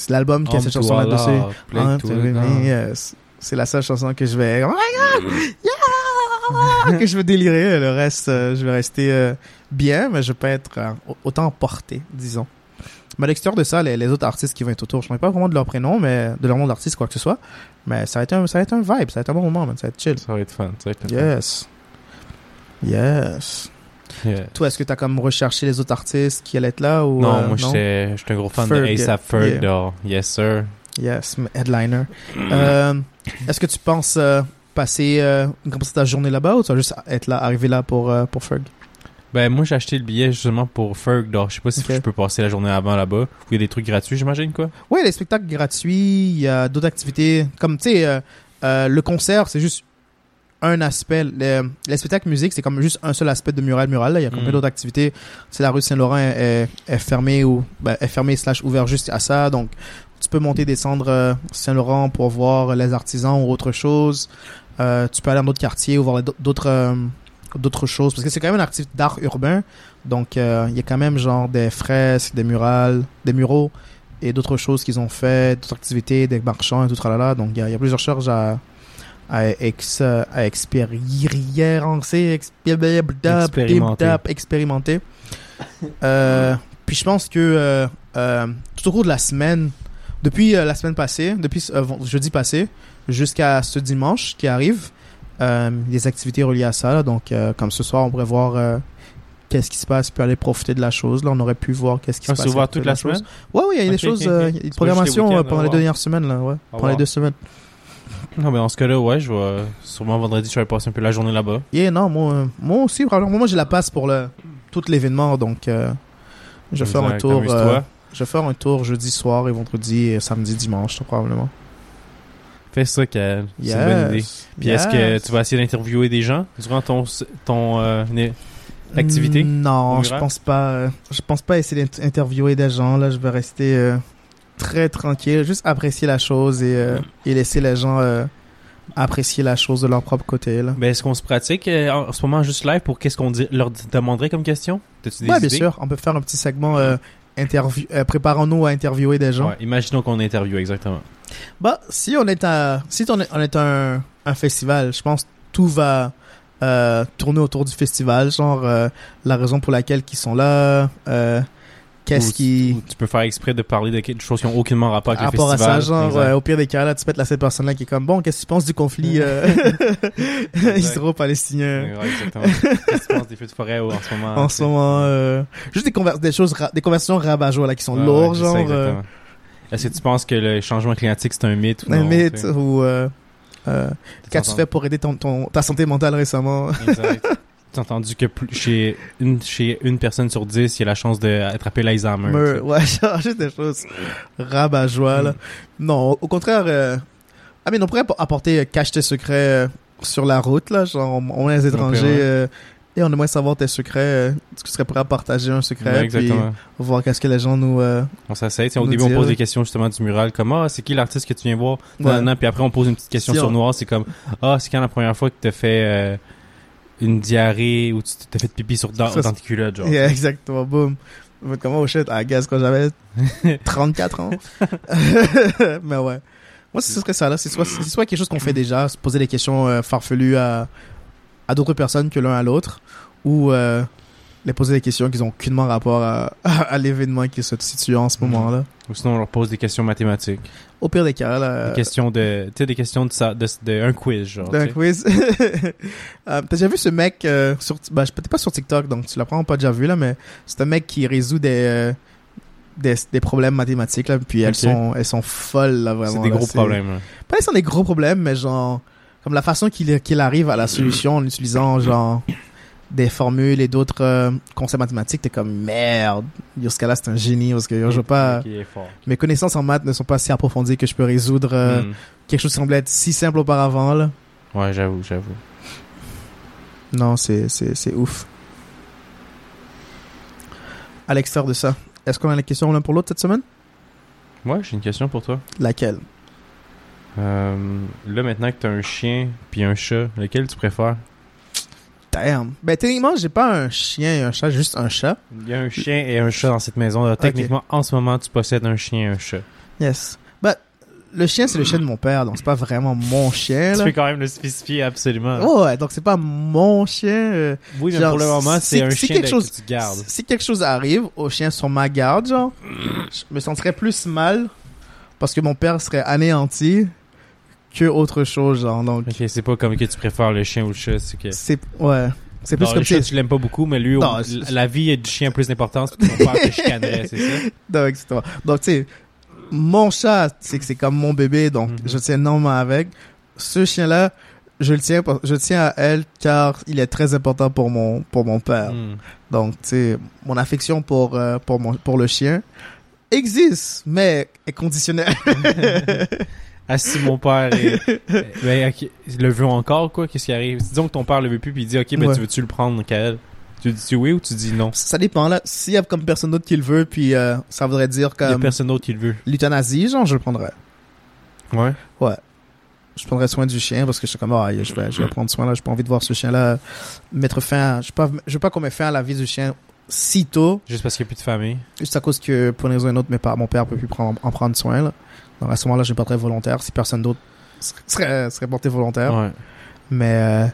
l'album qui a cette chanson là dessus. Tu vois, yes. C'est la seule chanson que je vais. Oh my god! Yeah! [LAUGHS] que je vais délirer. Le reste, euh, je vais rester euh, bien, mais je peux être euh, autant porté, disons. Mais à l'extérieur de ça, les, les autres artistes qui vont être autour, je ne sais pas vraiment de leur prénom, mais de leur nom d'artiste, quoi que ce soit. Mais ça va être un, ça va être un vibe, ça va être un bon moment, man. ça va être chill. Ça va être fun, ça va être fun. Yes. Yes. Yeah. Toi, est-ce que tu as comme recherché les autres artistes qui allaient être là ou Non, euh, moi, j'étais un gros fan Ferg, de ASAP Ferg, yeah. Yes, sir. Yes, headliner. Euh, Est-ce que tu penses euh, passer euh, une grande partie de ta journée là-bas ou tu vas juste être là, arriver là pour, euh, pour Ferg? Ben, moi, j'ai acheté le billet justement pour Ferg, donc je sais pas si Ok. je peux passer la journée avant là-bas. Il y a des trucs gratuits, j'imagine, quoi. Oui, les spectacles gratuits, il y a d'autres activités. Comme, tu sais, euh, euh, le concert, c'est juste un aspect. Le, les spectacles musique, c'est comme juste un seul aspect de mural mural. Là. Il y a combien Mhm. d'autres activités. C'est la rue Saint-Laurent est, est fermée ou ben, est fermée slash ouvert juste à ça. Donc, tu peux monter, descendre Saint-Laurent pour voir les artisans ou autre chose. Euh, tu peux aller dans d'autres quartiers ou voir d'autres euh, d'autres choses parce que c'est quand même une activité d'art urbain. Donc, euh, il y a quand même genre des fresques, des murales, des muraux et d'autres choses qu'ils ont fait, d'autres activités, des marchands et tout tralala. Donc, il y a, il y a plusieurs choses à, à, ex, à expérimenter, Expérimenter. expérimenter. Puis je pense que tout au cours de la semaine, depuis euh, la semaine passée, depuis euh, jeudi passé, jusqu'à ce dimanche qui arrive, euh, des activités reliées à ça. là. donc, euh, comme ce soir, on pourrait voir qu'est-ce qui se passe, puis aller profiter de la chose. Là, on aurait pu voir qu'est-ce qui Ah, se passe. ouvert profiter toute la semaine? Ouais, oui, il y a des Ok, choses, ok, ok. il y a des les programmations pendant on les deux dernières semaines, là, ouais. On Pendant les deux semaines. Non, mais dans ce cas-là, ouais, je vais. Sûrement vendredi, je vais passer un peu la journée là-bas. Yeah, non, moi, moi aussi, vraiment, moi, j'ai la passe pour le, tout l'événement, donc je vais faire un tour. Je vais faire un tour jeudi soir et vendredi et samedi, dimanche, probablement. Fais ça, Kael. C'est une bonne idée. Yes. Puis est-ce que Yes. tu vas essayer d'interviewer des gens durant ton, ton euh, activité? Mm, Non, je pense pas. euh, Je pense pas essayer d'interviewer des gens. Là, je vais rester euh, très tranquille, juste apprécier la chose et, euh, et laisser les gens apprécier la chose de leur propre côté. Là. Ben, est-ce qu'on se pratique euh, en, ce moment juste live pour qu'est-ce qu'on leur demanderait comme question? Des Ouais, bien sûr. On peut faire un petit segment euh. Euh, Préparons-nous à interviewer des gens. Ouais, imaginons qu'on interviewe, exactement. Bah, si on est à, si on est, on est un, un festival, je pense que tout va euh, tourner autour du festival, genre euh, la raison pour laquelle ils sont là, euh, qu'est-ce qui, ou tu peux faire exprès de parler de quelque chose qui n'ont aucunement rapport avec rapport le à festival. ça, genre ouais, au pire des cas là, tu être la seule personne là qui est comme bon, qu'est-ce que tu penses du conflit euh, [LAUGHS] [LAUGHS] israélo-palestinien Ouais, exactement. Qu'est-ce que tu penses des feux de forêt ou en ce moment? en ce moment, euh, juste des, conver- des choses, des conversations rabat là qui sont Ouais, lourdes, ouais, genre euh. Est-ce que tu penses que le changement climatique c'est un mythe ou un non? mythe ou euh, euh, qu'as-tu fait pour aider ton, ton, ta santé mentale récemment? Exact. [LAUGHS] Tu as entendu que plus- chez, une, chez une personne sur dix, il y a la chance d'attraper l'Alzheimer. tu sais. Me- ouais, genre, juste des choses rabat là. Mm. Non, au contraire, euh, ah, mais on pourrait apporter euh, cache tes secrets euh, sur la route, là. Genre, on, est des étrangers ouais. euh, et on aimerait savoir tes secrets. euh, Est-ce que tu serais prêt à partager un secret? Ouais, puis voir qu'est-ce que les gens nous. euh, On sais, Au début, on pose des questions justement du mural, comme Ah, c'est qui l'artiste que tu viens voir? Ouais. Puis après, on pose une petite question Si sur on- noir. C'est comme Ah, c'est quand la première fois que tu fait euh, une diarrhée ou tu t'as fait pipi sur, dans, Ça, dans tes culottes, genre. Yeah, exactement, boum. Comment, oh shit, à gaz quand j'avais [LAUGHS] 34 ans. [LAUGHS] mais ouais. Moi, ce serait ça, là. C'est soit, c'est soit quelque chose qu'on fait déjà, se poser des questions euh, farfelues à, à d'autres personnes que l'un à l'autre, ou euh, les poser des questions qui n'ont aucunement rapport à, à, l'événement qui se situe en ce Mhm. moment-là. Ou sinon, on leur pose des questions mathématiques. Au pire des cas, là. des questions de. Tu sais, des questions de, ça, de, de un quiz, genre. d'un quiz. [LAUGHS] Euh, T'as déjà vu ce mec euh, sur, je- peut-être pas sur TikTok, donc tu l'as probablement pas déjà vu là, mais c'est un mec qui résout des, euh, des, des problèmes mathématiques là, puis elles sont, elles sont folles là vraiment. C'est des là, gros problèmes. Pas nécessairement des gros problèmes, mais genre comme la façon qu'il qu'il arrive à la solution en utilisant genre des formules et d'autres euh, concepts mathématiques, t'es comme merde. Yo, ce gars-là c'est un génie parce que yo, je veux pas. Mes connaissances en maths ne sont pas si approfondies que je peux résoudre euh, Hmm. quelque chose qui semblait être si simple auparavant là. Ouais, j'avoue, j'avoue. Non, c'est, c'est, c'est ouf. À l'extérieur de ça, est-ce qu'on a des questions l'un pour l'autre cette semaine? Ouais, j'ai une question pour toi. Laquelle? Euh, là, maintenant que t'as un chien puis un chat, lequel tu préfères? Damn. Ben, techniquement, j'ai pas un chien et un chat, juste un chat. Il y a un chien et un chat dans cette maison. Techniquement, en ce moment, tu possèdes un chien et un chat. Yes. Ben, le chien, c'est le chien de mon père, donc c'est pas vraiment mon chien, Tu peux quand même le spécifier absolument. Oh, ouais, donc c'est pas mon chien. euh, oui, mais genre, pour le moment, si- c'est un si chien quelque chose- que tu gardes. Si quelque chose arrive au chien sur ma garde, genre, je me sentirais plus mal parce que mon père serait anéanti que autre chose, genre. Donc, Ok, c'est pas comme que tu préfères le chien ou le chat, c'est que. c'est, ouais. C'est plus Non, comme le chat, tu l'aimes pas beaucoup, mais lui, Non, la vie du chien a plus d'importance. Ton père te chicanerait, c'est ça? [LAUGHS] Donc, etc. Donc, tu sais, mon chat, c'est que c'est comme mon bébé, donc Mhm. je tiens énormément avec. Ce chien-là, je le tiens, je tiens à elle car il est très important pour mon, pour mon père. Hmm. Donc, tu sais, mon affection pour, euh, pour, mon, pour le chien existe, mais est conditionnelle. [LAUGHS] [LAUGHS] Ah, si mon père est... [LAUGHS] ben, le veut encore, quoi, qu'est-ce qui arrive? Disons que ton père le veut plus, puis il dit, ok, ben, Ouais. tu veux-tu le prendre, Kael? Tu dis oui ou tu dis non? Ça dépend, là. S'il y a comme personne d'autre qui le veut, puis euh, ça voudrait dire Il y a comme personne d'autre qui le veut. l'euthanasie, genre, je le prendrais. Ouais. Je prendrais soin du chien parce que je suis comme, ah, je vais, je vais prendre soin, là. J'ai pas envie de voir ce chien-là mettre fin à... Je veux pas, je veux pas qu'on mette fin à la vie du chien si tôt, Juste parce qu'il n'y a plus de famille. juste à cause que, pour une raison ou une autre, mes mon père peut plus prendre, en prendre soin, là. Donc, à ce moment-là, je pas très volontaire si personne d'autre serait, serait porté volontaire. Ouais. Mais, euh,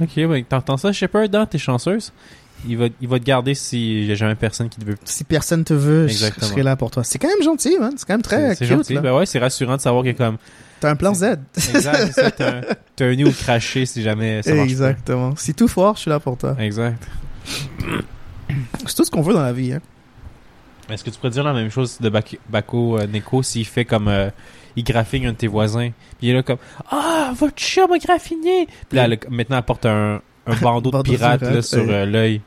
Ok, ben, t'entends ça, Shepard, dans T'es chanceuse? Il va, il va te garder s'il y a jamais personne qui te veut. si personne te veut, je, serai là pour toi. C'est quand même gentil, man. C'est quand même très C'est gentil. là. Ben ouais, c'est rassurant de savoir que comme. T'as un plan Z. [LAUGHS] Exact, c'est ça, t'as un, un nid où cracher si jamais ça marche Exactement. Si tout fort, je suis là pour toi. Exact. C'est tout ce qu'on veut dans la vie, hein. Est-ce que tu pourrais dire la même chose de Bak- Bako euh, Neko s'il fait comme. euh, il graffine un de tes voisins, puis il est là comme Ah, votre chat m'a graffiné! Puis là, elle maintenant, elle porte un, un [LAUGHS] bandeau de pirate là, sur euh, l'œil.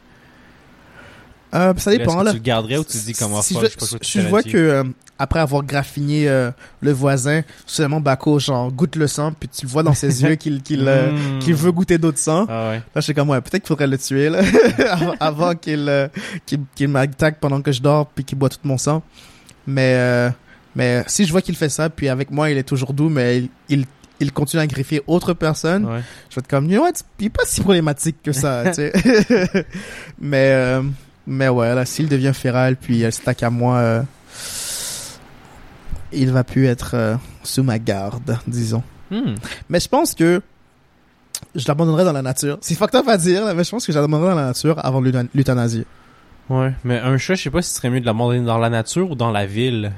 Euh, ça dépend, que là. tu le garderais ou tu te dis comment si fuck, je, je je fais vois que euh, après avoir graffiné euh, le voisin, seulement Bako genre goûte le sang, puis tu le vois dans ses [LAUGHS] yeux qu'il qu'il euh, Mm. qu'il veut goûter d'autres sang. Ah ouais. Là, je suis comme ouais, peut-être qu'il faudrait le tuer là [LAUGHS] avant, qu'il qu'il qu'il m'attaque pendant que je dors puis qu'il boit tout mon sang. Mais euh, mais si je vois qu'il fait ça, puis avec moi il est toujours doux, mais il il, il continue à griffer autre personne. Ouais. Je vais être comme, you know what, il est pas si problématique que ça, tu sais. [LAUGHS] mais, euh, mais ouais, là, s'il devient féral, puis elle s'attaque à moi, euh, il va plus être euh, sous ma garde, disons. Hmm. Mais je pense que je l'abandonnerai dans la nature. C'est fucked up à dire, mais je pense que je l'abandonnerai dans la nature avant l'euthan- l'euthanasie. Ouais, mais un chat, je sais pas si ce serait mieux de l'abandonner dans la nature ou dans la ville.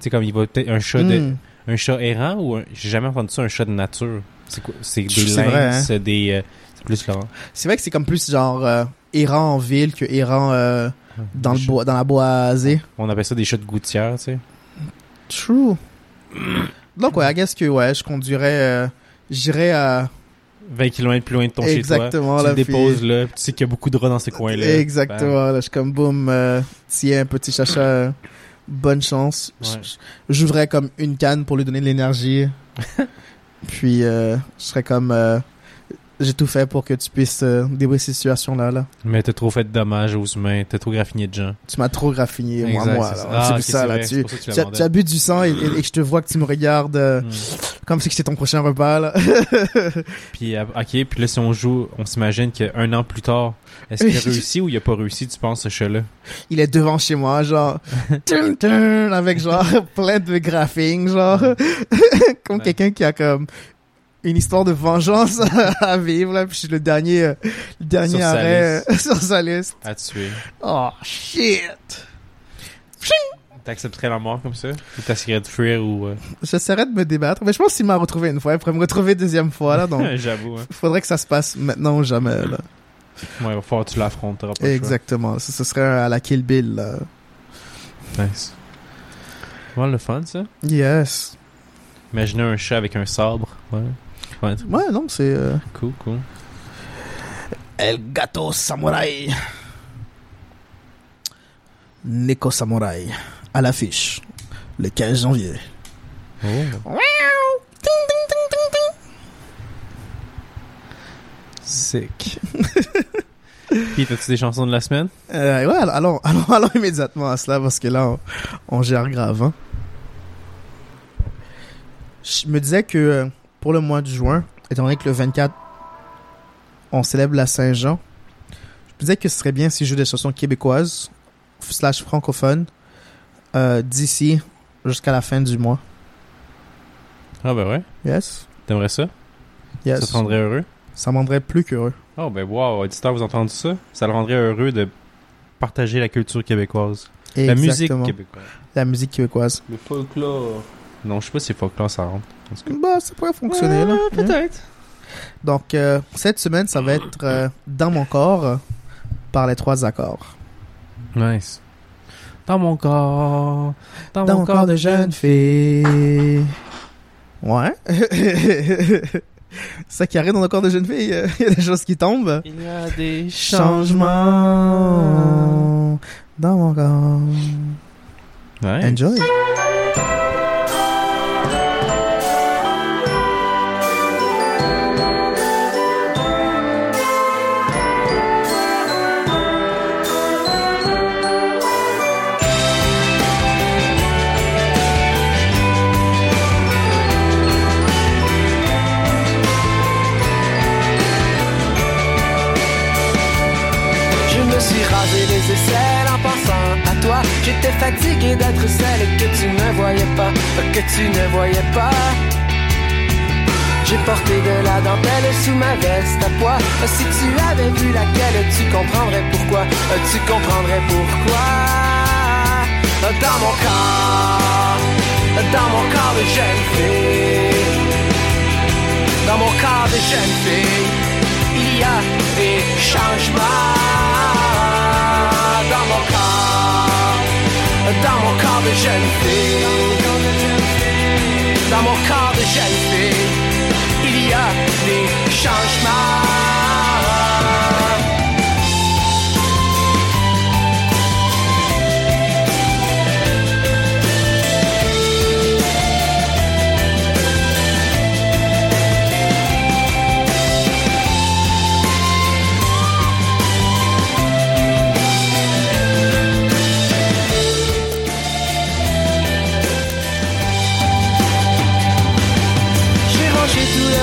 Tu sais, comme il va peut-être un chat de, Hmm. un chat errant ou un- j'ai jamais entendu ça un chat de nature. C'est quoi C'est des C'est vrai, hein. lynx, des euh, c'est plus. C'est vrai que c'est comme plus genre euh, errant en ville que errant euh, dans, le bois, dans la boisée. On appelle ça des chats de gouttière, tu sais. True. Donc ouais, I guess que ouais, je conduirais, euh, j'irais à 20 km plus loin de ton chez exactement toi. Tu là. le puis- déposes là, puis tu sais qu'il y a beaucoup de rats dans ces coins-là. Exactement. Là, je suis comme boum, euh, tiens, petit chacha, euh, bonne chance. Ouais. J'ouvrais comme une canne pour lui donner de l'énergie. [LAUGHS] Puis euh, je serais comme, j'ai tout fait pour que tu puisses euh, débrouiller cette situation-là. Là. Mais t'as trop fait de dommages aux humains, t'as trop graffiné de gens. Tu m'as trop graffiné, moi, Exact, moi. c'est Ah, ça là-dessus. tu Tu as, l'abandonnes. tu as bu du sang et, et- et que je te vois que tu me regardes euh, Hmm. comme si c'était ton prochain repas. Là. [LAUGHS] Puis, euh, ok, puis là, si on joue, on s'imagine qu'un an plus tard, est-ce qu'il a [LAUGHS] réussi ou il a pas réussi, tu penses, ce chat-là? Il est devant chez moi, genre, [LAUGHS] avec genre plein de graphing, genre, comme Ouais. quelqu'un qui a comme une histoire de vengeance [LAUGHS] à vivre, là, puis je suis le dernier, euh, le dernier Sur sa arrêt euh, [LAUGHS] sur sa liste. À tuer. Oh, shit! T'accepterais la mort comme ça? Ou t'essaierais de fuir ou... euh, J'essaierai de me débattre, mais je pense qu'il m'a retrouvé une fois, il pourrait me retrouver une deuxième fois, là, donc [LAUGHS] J'avoue, hein. faudrait que ça se passe maintenant ou jamais, là. Ouais, il va falloir que tu choix. Exactement, ce, ce serait à la Kill Bill, là. Nice. Ouais, le fun, ça. Yes. Imaginez un chat avec un sabre. Ouais. Ouais, Ouais, non, c'est... euh, cool, cool. El Gato Samurai. Neko Samurai. À l'affiche. Le 15 janvier. Oh. Sick. [LAUGHS] Puis, t'as-tu des chansons de la semaine? Euh, ouais, alors, allons, allons, [LAUGHS] allons immédiatement à cela parce que là, on, on gère grave. hein. Je me disais que euh, pour le mois de juin, étant donné que le 24, on célèbre la Saint-Jean, je me disais que ce serait bien si je joue des chansons québécoises slash francophones euh, d'ici jusqu'à la fin du mois. Ah, ben ouais. Yes? T'aimerais ça? Yes. Ça te rendrait heureux? Ça me rendrait plus qu'heureux. Oh, ben wow, auditeur, vous entendez ça? Ça le rendrait heureux de partager la culture québécoise. La musique Exactement. québécoise. La musique québécoise. Le folklore. Non, je sais pas si folklore ça rentre. Bah, ça pourrait fonctionner, là. Ouais, Peut-être. Donc, euh, cette semaine, ça va être euh, Dans mon corps euh, par les trois accords. Nice. Dans mon corps. Dans, Dans mon corps de jeune fille. Ouais. [LAUGHS] ça qui arrive dans le corps de jeune fille, il y a des choses qui tombent. Il y a des changements. Changement dans mon corps. Ouais. Enjoy. En pensant à toi. J'étais fatigué d'être celle que tu ne voyais pas, que tu ne voyais pas. J'ai porté de la dentelle sous ma veste à poids. Si tu avais vu laquelle, tu comprendrais pourquoi. Tu comprendrais pourquoi. Dans mon corps, dans mon corps de jeune fille, dans mon corps de jeune fille, il y a des changements. Dans mon corps, dans mon corps de jeune fille, dans mon corps de jeune fille, il y a des changements.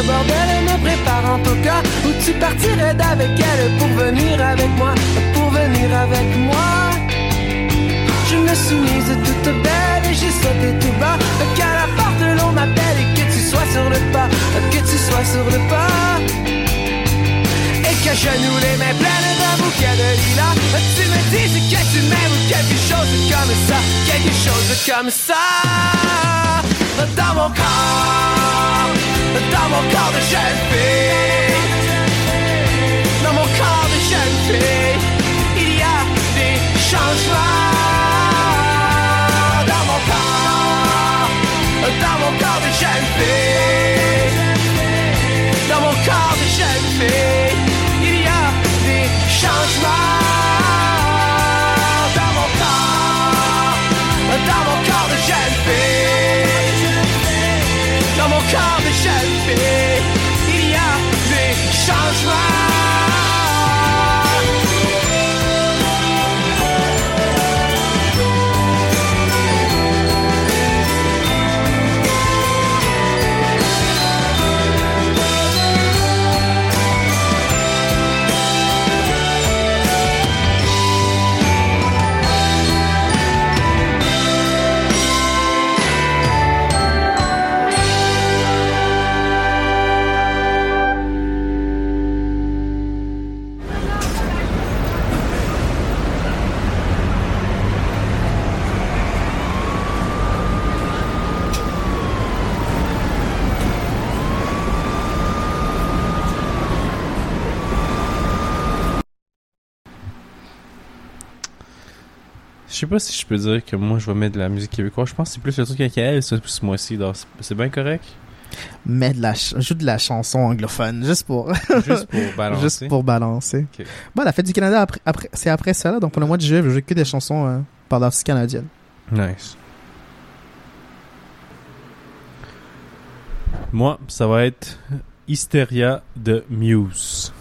Tout bordel me préparant au cas. Où tu partirais d'avec elle pour venir avec moi, pour venir avec moi. Je me suis mise toute belle et j'ai sauté tout bas, qu'à la porte l'on m'appelle et que tu sois sur le pas, que tu sois sur le pas. Et que genoux les mains pleines d'un bouquet de lilas. Tu me dis que tu m'aimes ou quelque chose comme ça. Quelque chose comme ça. Dans mon corps Dans mon corps de jeune fille. Dans mon corps de jeune fille Il y a des changements. Dans mon corps Dans mon corps de jeune fille. Dans mon corps de jeune fille sais pas si je peux dire que moi je vais mettre de la musique québécoise. Je pense que c'est plus le truc avec elle, ça, ce mois-ci. donc c'est- C'est bien correct? Mets de la joue de la chanson anglophone, juste pour, [LAUGHS] Juste pour balancer? juste pour balancer. Ok. Bon, la fête du Canada, après, après, c'est après ça, là. Donc, pour le mois de juillet, je jouer que des chansons euh, par l'artiste canadienne. Nice. Moi, ça va être Hysteria de Muse.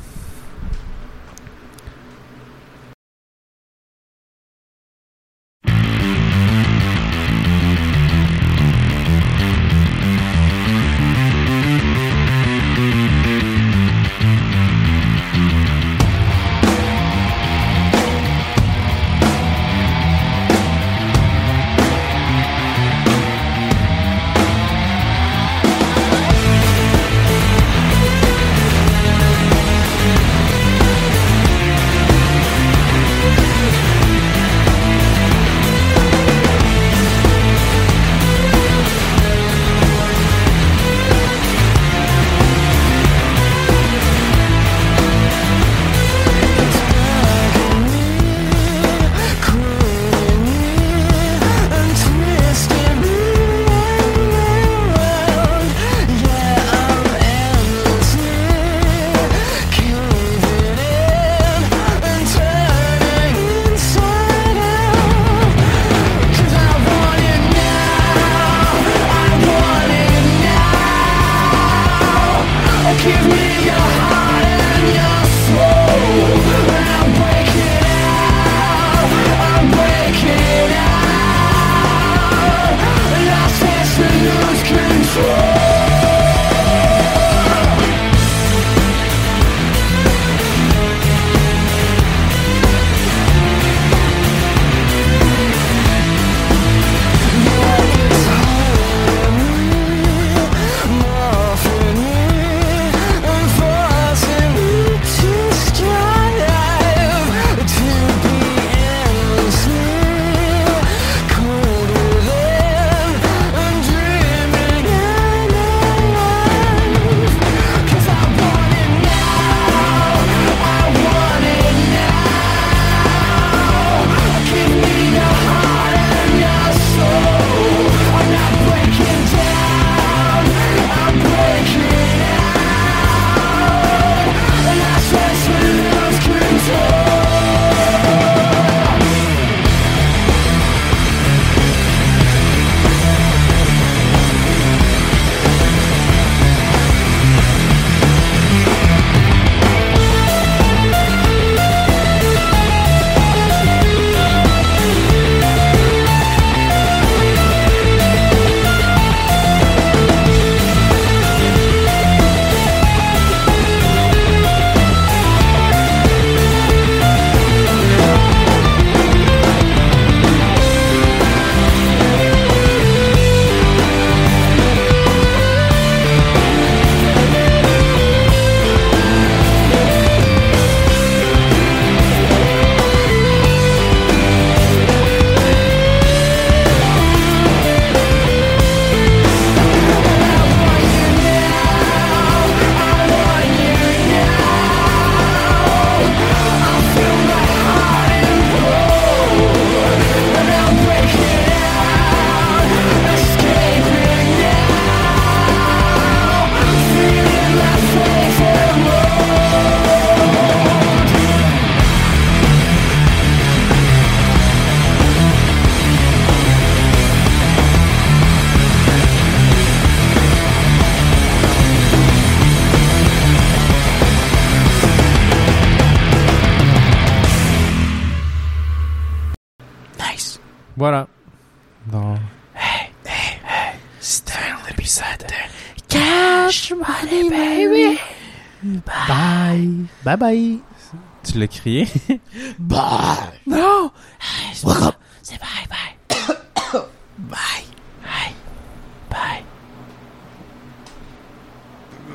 Bye bye.